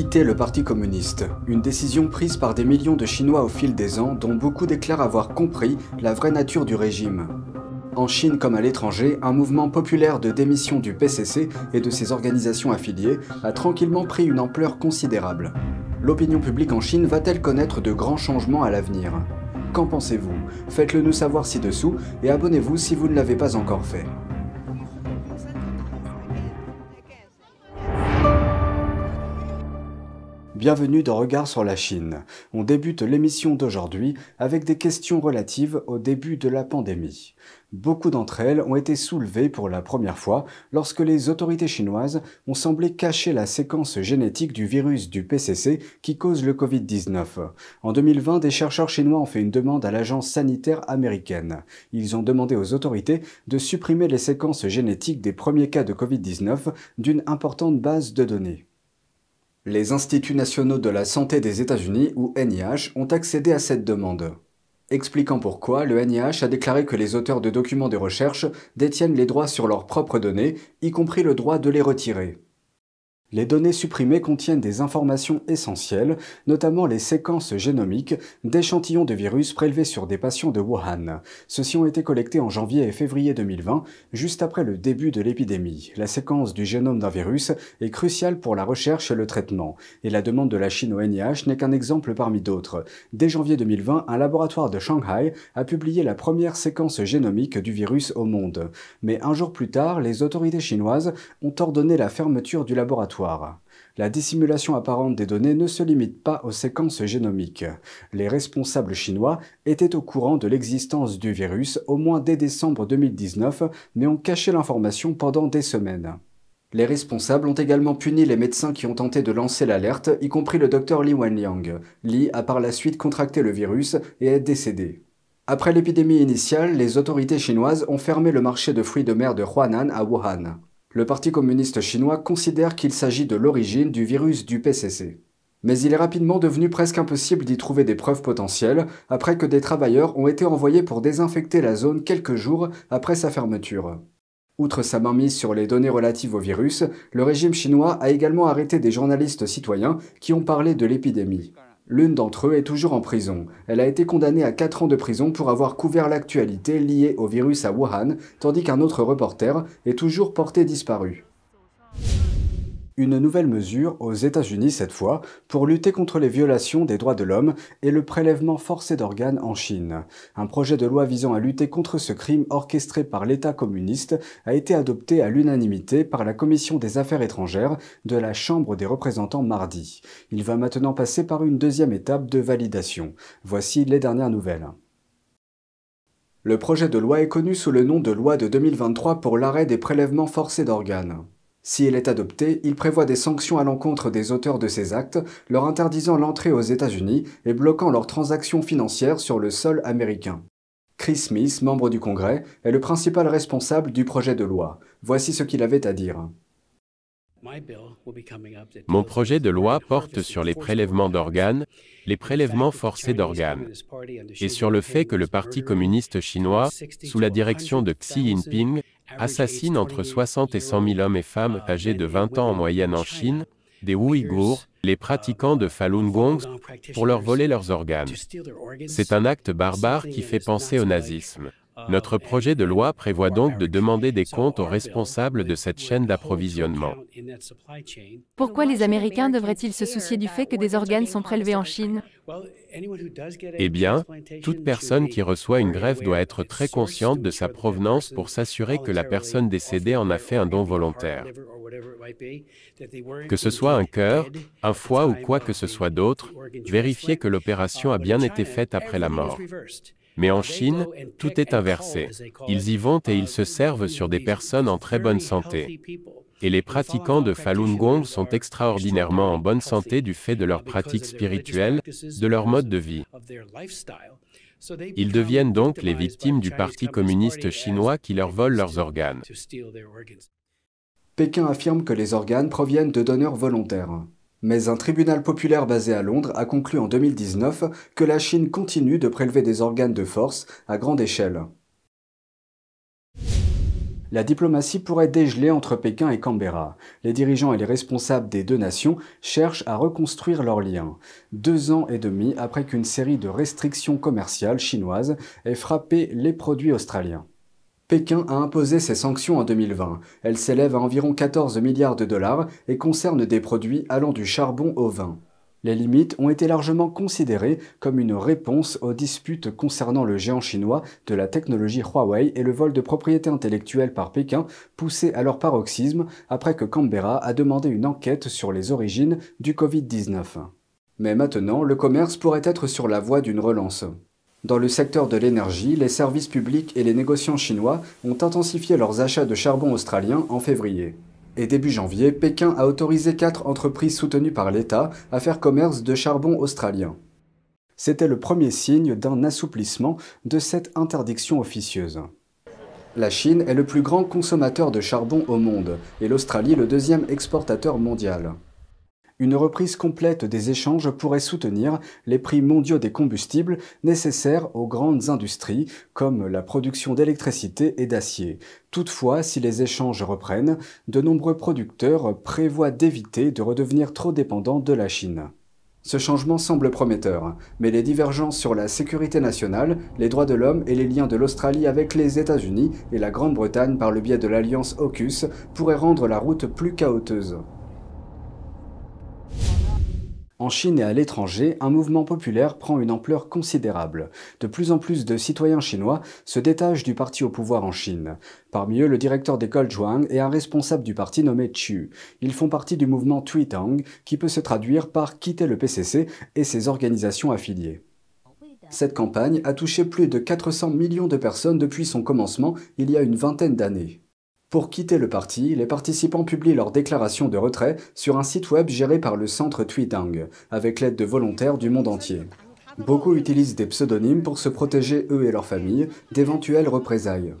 Quitter le Parti communiste, une décision prise par des millions de Chinois au fil des ans dont beaucoup déclarent avoir compris la vraie nature du régime. En Chine comme à l'étranger, un mouvement populaire de démission du PCC et de ses organisations affiliées a tranquillement pris une ampleur considérable. L'opinion publique en Chine va-t-elle connaître de grands changements à l'avenir? Qu'en pensez-vous? Faites-le nous savoir ci-dessous et abonnez-vous si vous ne l'avez pas encore fait. Bienvenue dans Regard sur la Chine. On débute l'émission d'aujourd'hui avec des questions relatives au début de la pandémie. Beaucoup d'entre elles ont été soulevées pour la première fois lorsque les autorités chinoises ont semblé cacher la séquence génétique du virus du PCC qui cause le Covid-19. En 2020, des chercheurs chinois ont fait une demande à l'agence sanitaire américaine. Ils ont demandé aux autorités de supprimer les séquences génétiques des premiers cas de Covid-19 d'une importante base de données. Les Instituts nationaux de la santé des États-Unis, ou NIH, ont accédé à cette demande. Expliquant pourquoi, le NIH a déclaré que les auteurs de documents de recherche détiennent les droits sur leurs propres données, y compris le droit de les retirer. Les données supprimées contiennent des informations essentielles, notamment les séquences génomiques d'échantillons de virus prélevés sur des patients de Wuhan. Ceux-ci ont été collectés en janvier et février 2020, juste après le début de l'épidémie. La séquence du génome d'un virus est cruciale pour la recherche et le traitement, et la demande de la Chine au NIH n'est qu'un exemple parmi d'autres. Dès janvier 2020, un laboratoire de Shanghai a publié la première séquence génomique du virus au monde. Mais un jour plus tard, les autorités chinoises ont ordonné la fermeture du laboratoire la dissimulation apparente des données ne se limite pas aux séquences génomiques. Les responsables chinois étaient au courant de l'existence du virus au moins dès décembre 2019, mais ont caché l'information pendant des semaines. Les responsables ont également puni les médecins qui ont tenté de lancer l'alerte, y compris le docteur Li Wenliang. Li a par la suite contracté le virus et est décédé. Après l'épidémie initiale, les autorités chinoises ont fermé le marché de fruits de mer de Huanan à Wuhan. Le Parti communiste chinois considère qu'il s'agit de l'origine du virus du PCC. Mais il est rapidement devenu presque impossible d'y trouver des preuves potentielles après que des travailleurs ont été envoyés pour désinfecter la zone quelques jours après sa fermeture. Outre sa mainmise sur les données relatives au virus, le régime chinois a également arrêté des journalistes citoyens qui ont parlé de l'épidémie. L'une d'entre eux est toujours en prison. Elle a été condamnée à 4 ans de prison pour avoir couvert l'actualité liée au virus à Wuhan, tandis qu'un autre reporter est toujours porté disparu une nouvelle mesure, aux États-Unis cette fois, pour lutter contre les violations des droits de l'homme et le prélèvement forcé d'organes en Chine. Un projet de loi visant à lutter contre ce crime orchestré par l'État communiste a été adopté à l'unanimité par la Commission des Affaires étrangères de la Chambre des représentants mardi. Il va maintenant passer par une deuxième étape de validation. Voici les dernières nouvelles. Le projet de loi est connu sous le nom de loi de 2023 pour l'arrêt des prélèvements forcés d'organes. Si elle est adoptée, il prévoit des sanctions à l'encontre des auteurs de ces actes, leur interdisant l'entrée aux États-Unis et bloquant leurs transactions financières sur le sol américain. Chris Smith, membre du Congrès, est le principal responsable du projet de loi. Voici ce qu'il avait à dire. Mon projet de loi porte sur les prélèvements d'organes, les prélèvements forcés d'organes, et sur le fait que le Parti communiste chinois, sous la direction de Xi Jinping, assassine entre 60 et 100 000 hommes et femmes âgés de 20 ans en moyenne en Chine, des Ouïghours, les pratiquants de Falun Gong, pour leur voler leurs organes. C'est un acte barbare qui fait penser au nazisme. Notre projet de loi prévoit donc de demander des comptes aux responsables de cette chaîne d'approvisionnement. Pourquoi les Américains devraient-ils se soucier du fait que des organes sont prélevés en Chine? Eh bien, toute personne qui reçoit une greffe doit être très consciente de sa provenance pour s'assurer que la personne décédée en a fait un don volontaire. Que ce soit un cœur, un foie ou quoi que ce soit d'autre, vérifiez que l'opération a bien été faite après la mort. Mais en Chine, tout est inversé. Ils y vont et ils se servent sur des personnes en très bonne santé. Et les pratiquants de Falun Gong sont extraordinairement en bonne santé du fait de leur pratique spirituelle, de leur mode de vie. Ils deviennent donc les victimes du Parti communiste chinois qui leur vole leurs organes. Pékin affirme que les organes proviennent de donneurs volontaires. Mais un tribunal populaire basé à Londres a conclu en 2019 que la Chine continue de prélever des organes de force à grande échelle. La diplomatie pourrait dégeler entre Pékin et Canberra. Les dirigeants et les responsables des deux nations cherchent à reconstruire leurs liens. Deux ans et demi après qu'une série de restrictions commerciales chinoises ait frappé les produits australiens. Pékin a imposé ses sanctions en 2020. Elles s'élèvent à environ 14 milliards de dollars et concernent des produits allant du charbon au vin. Les limites ont été largement considérées comme une réponse aux disputes concernant le géant chinois de la technologie Huawei et le vol de propriété intellectuelle par Pékin, poussé à leur paroxysme après que Canberra a demandé une enquête sur les origines du Covid-19. Mais maintenant, le commerce pourrait être sur la voie d'une relance. Dans le secteur de l'énergie, les services publics et les négociants chinois ont intensifié leurs achats de charbon australien en février. Et début janvier, Pékin a autorisé quatre entreprises soutenues par l'État à faire commerce de charbon australien. C'était le premier signe d'un assouplissement de cette interdiction officieuse. La Chine est le plus grand consommateur de charbon au monde et l'Australie le deuxième exportateur mondial. Une reprise complète des échanges pourrait soutenir les prix mondiaux des combustibles nécessaires aux grandes industries comme la production d'électricité et d'acier. Toutefois, si les échanges reprennent, de nombreux producteurs prévoient d'éviter de redevenir trop dépendants de la Chine. Ce changement semble prometteur, mais les divergences sur la sécurité nationale, les droits de l'homme et les liens de l'Australie avec les États-Unis et la Grande-Bretagne par le biais de l'alliance AUKUS pourraient rendre la route plus chaoteuse. En Chine et à l'étranger, un mouvement populaire prend une ampleur considérable. De plus en plus de citoyens chinois se détachent du parti au pouvoir en Chine. Parmi eux, le directeur d'école Zhuang et un responsable du parti nommé Chu. Ils font partie du mouvement Tang, qui peut se traduire par quitter le PCC et ses organisations affiliées. Cette campagne a touché plus de 400 millions de personnes depuis son commencement il y a une vingtaine d'années. Pour quitter le parti, les participants publient leur déclaration de retrait sur un site web géré par le centre Tweetang, avec l'aide de volontaires du monde entier. Beaucoup utilisent des pseudonymes pour se protéger eux et leurs familles d'éventuelles représailles.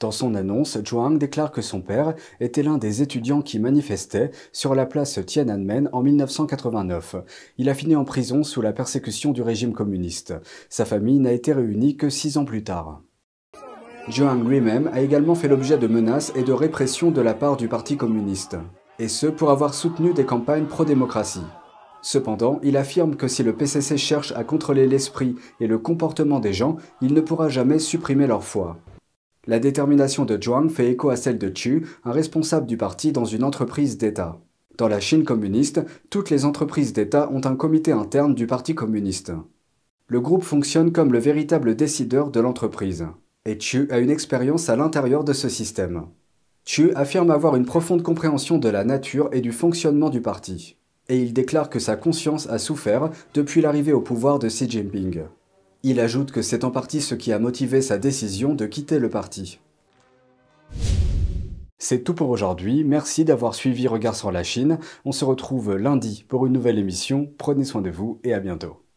Dans son annonce, Zhuang déclare que son père était l'un des étudiants qui manifestaient sur la place Tiananmen en 1989. Il a fini en prison sous la persécution du régime communiste. Sa famille n'a été réunie que six ans plus tard. Zhuang lui-même a également fait l'objet de menaces et de répression de la part du Parti communiste, et ce pour avoir soutenu des campagnes pro-démocratie. Cependant, il affirme que si le PCC cherche à contrôler l'esprit et le comportement des gens, il ne pourra jamais supprimer leur foi. La détermination de Zhuang fait écho à celle de Chu, un responsable du parti dans une entreprise d'État. Dans la Chine communiste, toutes les entreprises d'État ont un comité interne du Parti communiste. Le groupe fonctionne comme le véritable décideur de l'entreprise et Chu a une expérience à l'intérieur de ce système. Chu affirme avoir une profonde compréhension de la nature et du fonctionnement du parti, et il déclare que sa conscience a souffert depuis l'arrivée au pouvoir de Xi Jinping. Il ajoute que c'est en partie ce qui a motivé sa décision de quitter le parti. C'est tout pour aujourd'hui, merci d'avoir suivi Regard sur la Chine. On se retrouve lundi pour une nouvelle émission, prenez soin de vous et à bientôt.